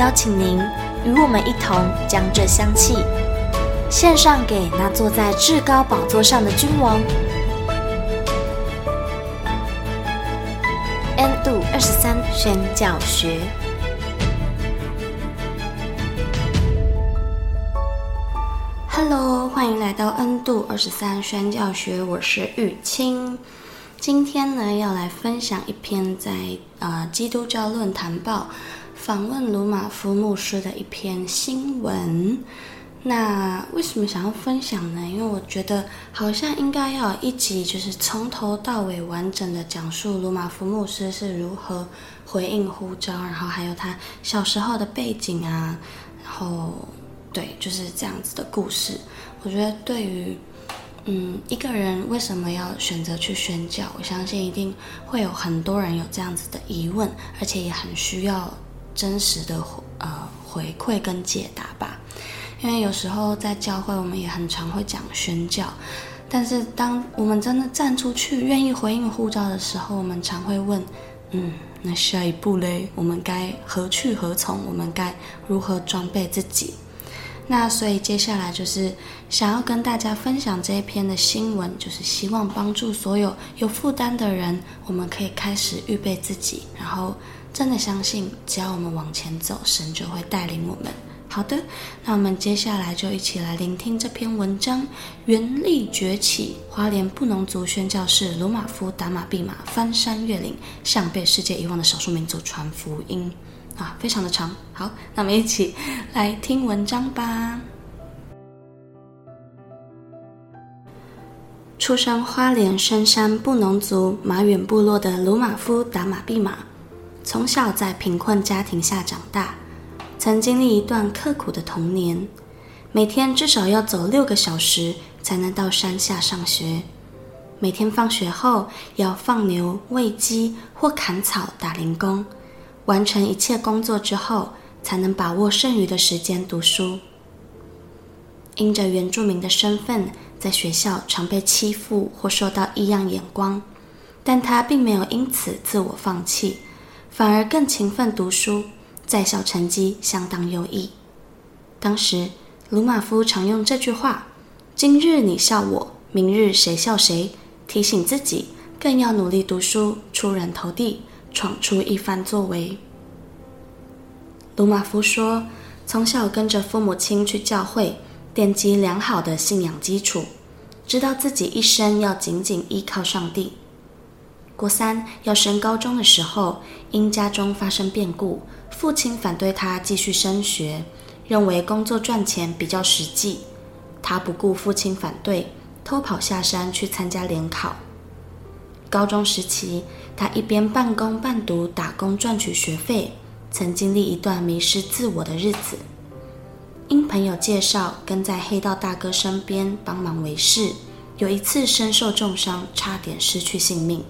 邀请您与我们一同将这香气献上给那坐在至高宝座上的君王。N 度二十三宣教学。Hello，欢迎来到 N 度二十三宣教学，我是玉清。今天呢，要来分享一篇在呃基督教论坛报访问鲁马夫牧师的一篇新闻。那为什么想要分享呢？因为我觉得好像应该要一集，就是从头到尾完整的讲述鲁马夫牧师是如何回应呼召，然后还有他小时候的背景啊，然后。对，就是这样子的故事。我觉得对于，嗯，一个人为什么要选择去宣教，我相信一定会有很多人有这样子的疑问，而且也很需要真实的呃回馈跟解答吧。因为有时候在教会，我们也很常会讲宣教，但是当我们真的站出去，愿意回应呼召的时候，我们常会问，嗯，那下一步嘞？我们该何去何从？我们该如何装备自己？那所以接下来就是想要跟大家分享这一篇的新闻，就是希望帮助所有有负担的人，我们可以开始预备自己，然后真的相信，只要我们往前走，神就会带领我们。好的，那我们接下来就一起来聆听这篇文章：原力崛起，花莲布农族宣教士鲁马夫达玛毕玛翻山越岭，向被世界遗忘的少数民族传福音。啊，非常的长。好，那我们一起来听文章吧。出生花莲深山布农族马远部落的鲁马夫达玛毕玛，从小在贫困家庭下长大，曾经历一段刻苦的童年，每天至少要走六个小时才能到山下上学，每天放学后要放牛、喂鸡或砍草、打零工。完成一切工作之后，才能把握剩余的时间读书。因着原住民的身份，在学校常被欺负或受到异样眼光，但他并没有因此自我放弃，反而更勤奋读书，在校成绩相当优异。当时，鲁马夫常用这句话：“今日你笑我，明日谁笑谁”，提醒自己更要努力读书，出人头地。闯出一番作为。鲁马夫说：“从小跟着父母亲去教会，奠基良好的信仰基础，知道自己一生要紧紧依靠上帝。国三要升高中的时候，因家中发生变故，父亲反对他继续升学，认为工作赚钱比较实际。他不顾父亲反对，偷跑下山去参加联考。高中时期。”他一边半工半读打工赚取学费，曾经历一段迷失自我的日子。因朋友介绍，跟在黑道大哥身边帮忙维事，有一次身受重伤，差点失去性命。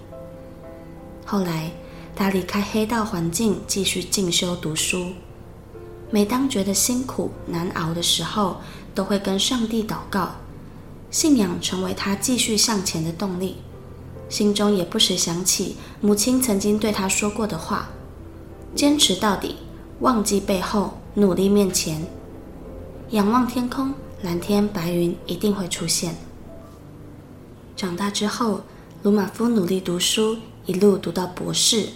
后来他离开黑道环境，继续进修读书。每当觉得辛苦难熬的时候，都会跟上帝祷告，信仰成为他继续向前的动力。心中也不时想起母亲曾经对他说过的话：“坚持到底，忘记背后，努力面前。仰望天空，蓝天白云一定会出现。”长大之后，鲁马夫努力读书，一路读到博士，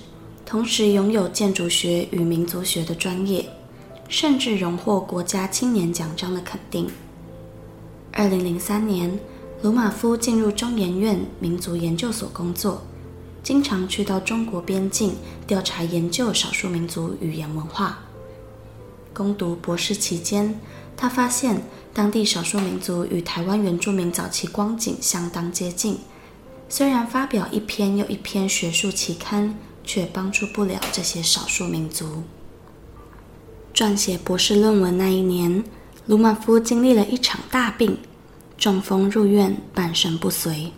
同时拥有建筑学与民族学的专业，甚至荣获国家青年奖章的肯定。二零零三年。鲁马夫进入中研院民族研究所工作，经常去到中国边境调查研究少数民族语言文化。攻读博士期间，他发现当地少数民族与台湾原住民早期光景相当接近，虽然发表一篇又一篇学术期刊，却帮助不了这些少数民族。撰写博士论文那一年，鲁玛夫经历了一场大病，中风入院，半身不遂，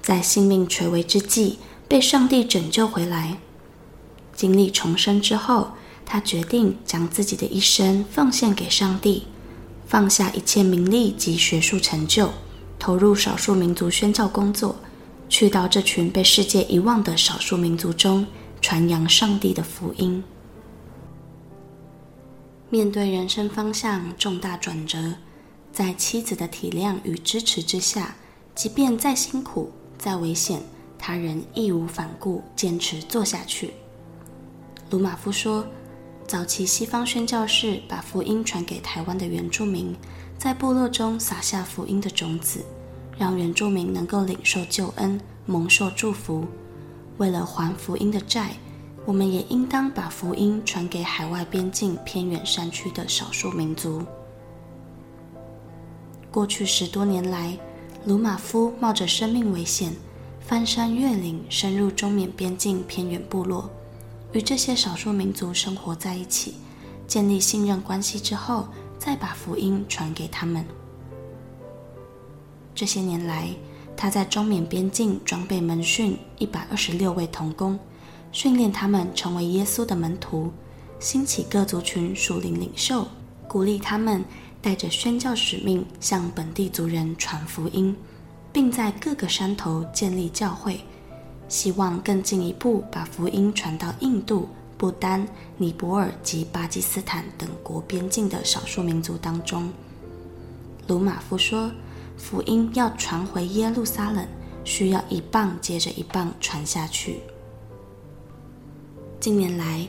在性命垂危之际被上帝拯救回来。经历重生之后，他决定将自己的一生奉献给上帝，放下一切名利及学术成就，投入少数民族宣教工作。去到这群被世界遗忘的少数民族中，传扬上帝的福音。面对人生方向重大转折，在妻子的体谅与支持之下，即便再辛苦、再危险，他仍义无反顾，坚持做下去。鲁马夫说：“早期西方宣教士把福音传给台湾的原住民，在部落中撒下福音的种子。”让原住民能够领受救恩、蒙受祝福。为了还福音的债，我们也应当把福音传给海外边境偏远山区的少数民族。过去十多年来，鲁马夫冒着生命危险，翻山越岭，深入中缅边境偏远部落，与这些少数民族生活在一起，建立信任关系之后，再把福音传给他们。这些年来，他在中缅边境装备门训一百二十六位童工，训练他们成为耶稣的门徒，兴起各族群属灵领袖，鼓励他们带着宣教使命向本地族人传福音，并在各个山头建立教会，希望更进一步把福音传到印度、不丹、尼泊尔及巴基斯坦等国边境的少数民族当中。鲁玛夫说。福音要传回耶路撒冷，需要一棒接着一棒传下去。近年来，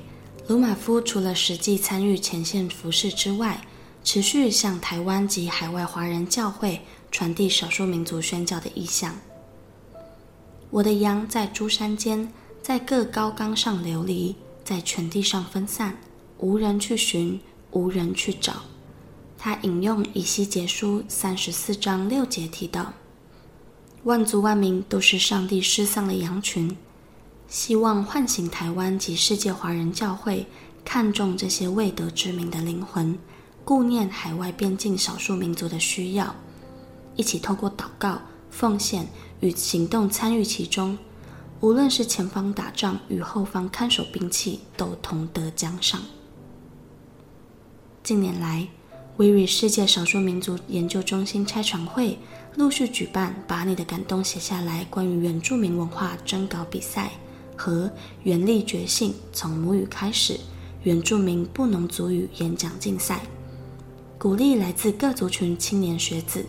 鲁马夫除了实际参与前线服事之外，持续向台湾及海外华人教会传递少数民族宣教的意向。我的羊在诸山间，在各高岗上流离，在全地上分散，无人去寻，无人去找。他引用以西结书三十四章六节提到：“万族万民都是上帝失丧的羊群，希望唤醒台湾及世界华人教会，看重这些未得之名的灵魂，顾念海外边境少数民族的需要，一起透过祷告、奉献与行动参与其中。无论是前方打仗与后方看守兵器，都同得奖赏。”近年来，威瑞世界少数民族研究中心拆传会陆续举办“把你的感动写下来”关于原住民文化征稿比赛和“原力觉醒：从母语开始”原住民布农族语演讲竞赛，鼓励来自各族群青年学子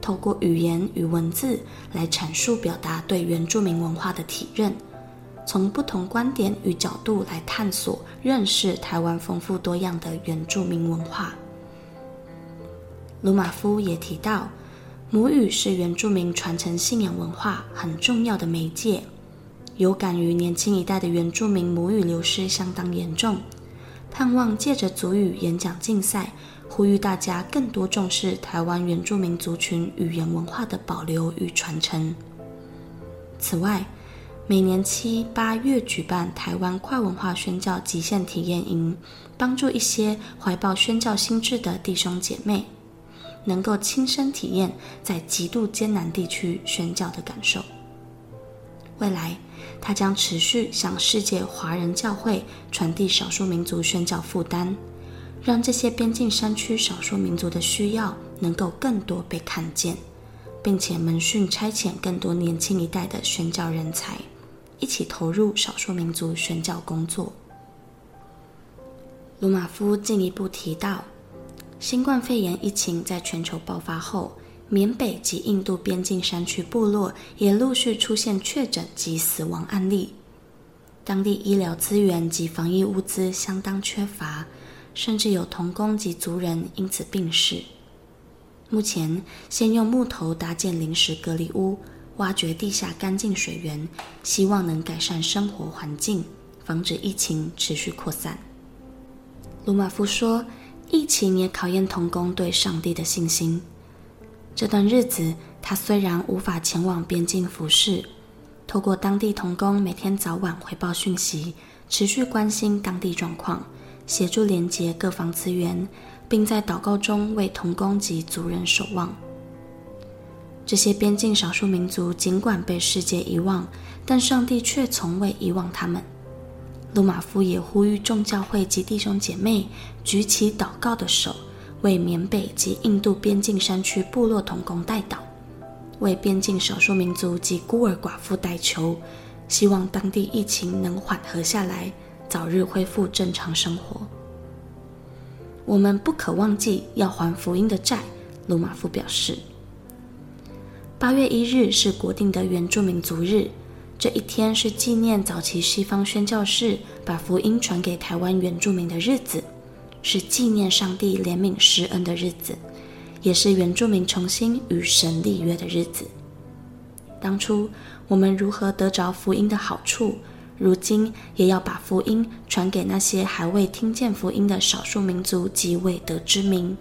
透过语言与文字来阐述表达对原住民文化的体认，从不同观点与角度来探索认识台湾丰富多样的原住民文化。鲁马夫也提到，母语是原住民传承信仰文化很重要的媒介。有感于年轻一代的原住民母语流失相当严重，盼望借着族语演讲竞赛，呼吁大家更多重视台湾原住民族群语言文化的保留与传承。此外，每年七八月举办台湾跨文化宣教极限体验营，帮助一些怀抱宣教心志的弟兄姐妹。能够亲身体验在极度艰难地区宣教的感受。未来，他将持续向世界华人教会传递少数民族宣教负担，让这些边境山区少数民族的需要能够更多被看见，并且门训差遣更多年轻一代的宣教人才，一起投入少数民族宣教工作。鲁马夫进一步提到。新冠肺炎疫情在全球爆发后，缅北及印度边境山区部落也陆续出现确诊及死亡案例。当地医疗资源及防疫物资相当缺乏，甚至有童工及族人因此病逝。目前，先用木头搭建临时隔离屋，挖掘地下干净水源，希望能改善生活环境，防止疫情持续扩散。鲁马夫说。疫情也考验童工对上帝的信心。这段日子，他虽然无法前往边境服侍，透过当地童工每天早晚回报讯息，持续关心当地状况，协助连接各方资源，并在祷告中为童工及族人守望。这些边境少数民族尽管被世界遗忘，但上帝却从未遗忘他们。鲁马夫也呼吁众教会及弟兄姐妹举起祷告的手，为缅北及印度边境山区部落同工代祷，为边境少数民族及孤儿寡妇代求，希望当地疫情能缓和下来，早日恢复正常生活。我们不可忘记要还福音的债，鲁马夫表示。八月一日是国定的原住民族日，这一天是纪念早期西方宣教士把福音传给台湾原住民的日子，是纪念上帝怜悯施恩的日子，也是原住民重新与神立约的日子。当初我们如何得着福音的好处，如今也要把福音传给那些还未听见福音的少数民族及未得之民。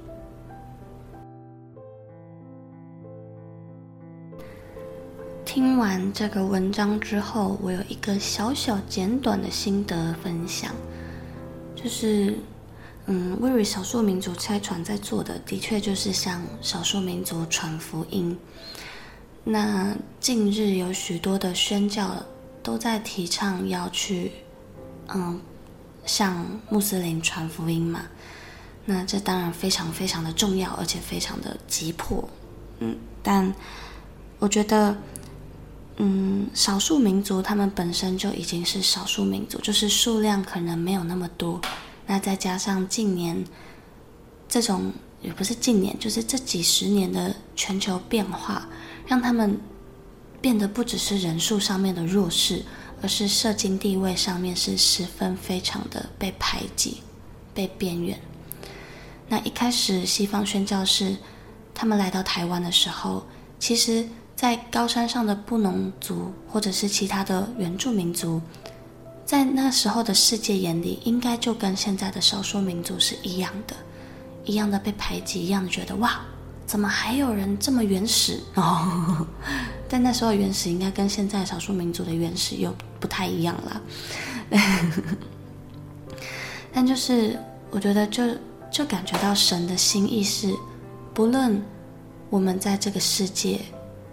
听完这个文章之后，我有一个小小简短的心得分享，就是，嗯，为与少数民族拆船在做的，的确就是向少数民族传福音。那近日有许多的宣教都在提倡要去，嗯，向穆斯林传福音嘛。那这当然非常非常的重要，而且非常的急迫。嗯，但我觉得。嗯，少数民族他们本身就已经是少数民族，就是数量可能没有那么多。那再加上近年这种也不是近年，就是这几十年的全球变化，让他们变得不只是人数上面的弱势，而是社经地位上面是十分非常的被排挤、被边缘。那一开始西方宣教士他们来到台湾的时候，其实。在高山上的布农族，或者是其他的原住民族，在那时候的世界眼里，应该就跟现在的少数民族是一样的，一样的被排挤，一样的觉得哇，怎么还有人这么原始哦？但那时候原始应该跟现在少数民族的原始又不太一样了。但就是我觉得就，就就感觉到神的心意是，不论我们在这个世界。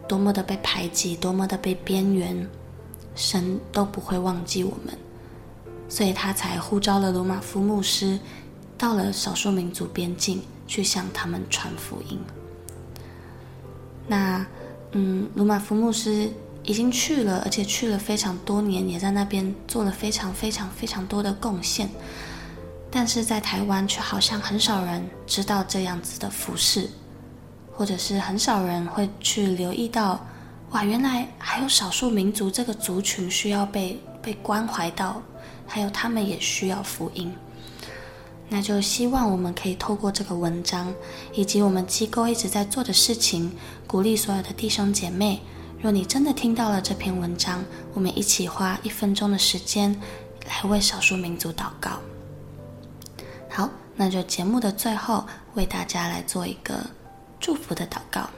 多么的被排挤，多么的被边缘，神都不会忘记我们，所以他才呼召了鲁玛夫牧师，到了少数民族边境去向他们传福音。那，嗯，鲁玛夫牧师已经去了，而且去了非常多年，也在那边做了非常非常非常多的贡献，但是在台湾却好像很少人知道这样子的服事。或者是很少人会去留意到，哇，原来还有少数民族这个族群需要被被关怀到，还有他们也需要福音。那就希望我们可以透过这个文章，以及我们机构一直在做的事情，鼓励所有的弟兄姐妹。若你真的听到了这篇文章，我们一起花一分钟的时间来为少数民族祷告。好，那就节目的最后为大家来做一个。祝福的祷告，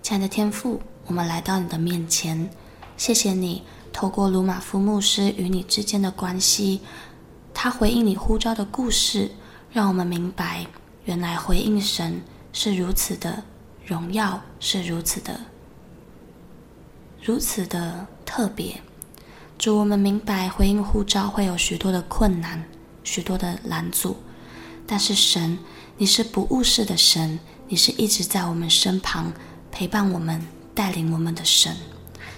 亲爱的天父，我们来到你的面前，谢谢你透过鲁玛夫牧师与你之间的关系，他回应你呼召的故事，让我们明白，原来回应神是如此的荣耀，是如此的如此的特别。主，我们明白回应呼召会有许多的困难，许多的拦阻，但是神，你是不误事的神。你是一直在我们身旁陪伴我们、带领我们的神，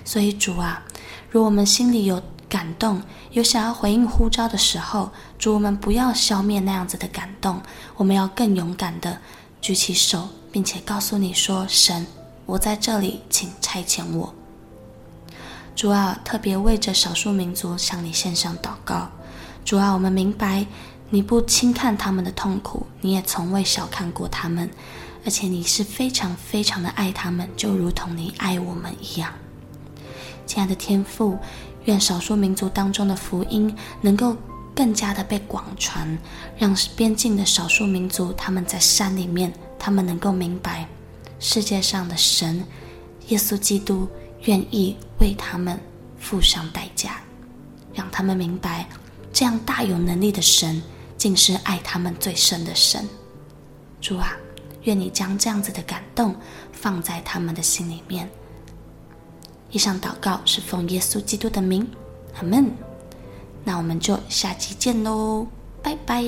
所以主啊，如我们心里有感动、有想要回应呼召的时候，主，我们不要消灭那样子的感动，我们要更勇敢的举起手，并且告诉你说：“神，我在这里，请差遣我。”主啊，特别为着少数民族向你献上祷告。主啊，我们明白你不轻看他们的痛苦，你也从未小看过他们。而且你是非常非常的爱他们，就如同你爱我们一样。亲爱的天父，愿少数民族当中的福音能够更加的被广传，让边境的少数民族他们在山里面，他们能够明白世界上的神耶稣基督愿意为他们付上代价，让他们明白，这样大有能力的神，竟是爱他们最深的神。主啊，愿你将这样子的感动放在他们的心里面。以上祷告是奉耶稣基督的名，阿门。那我们就下期见喽，拜拜。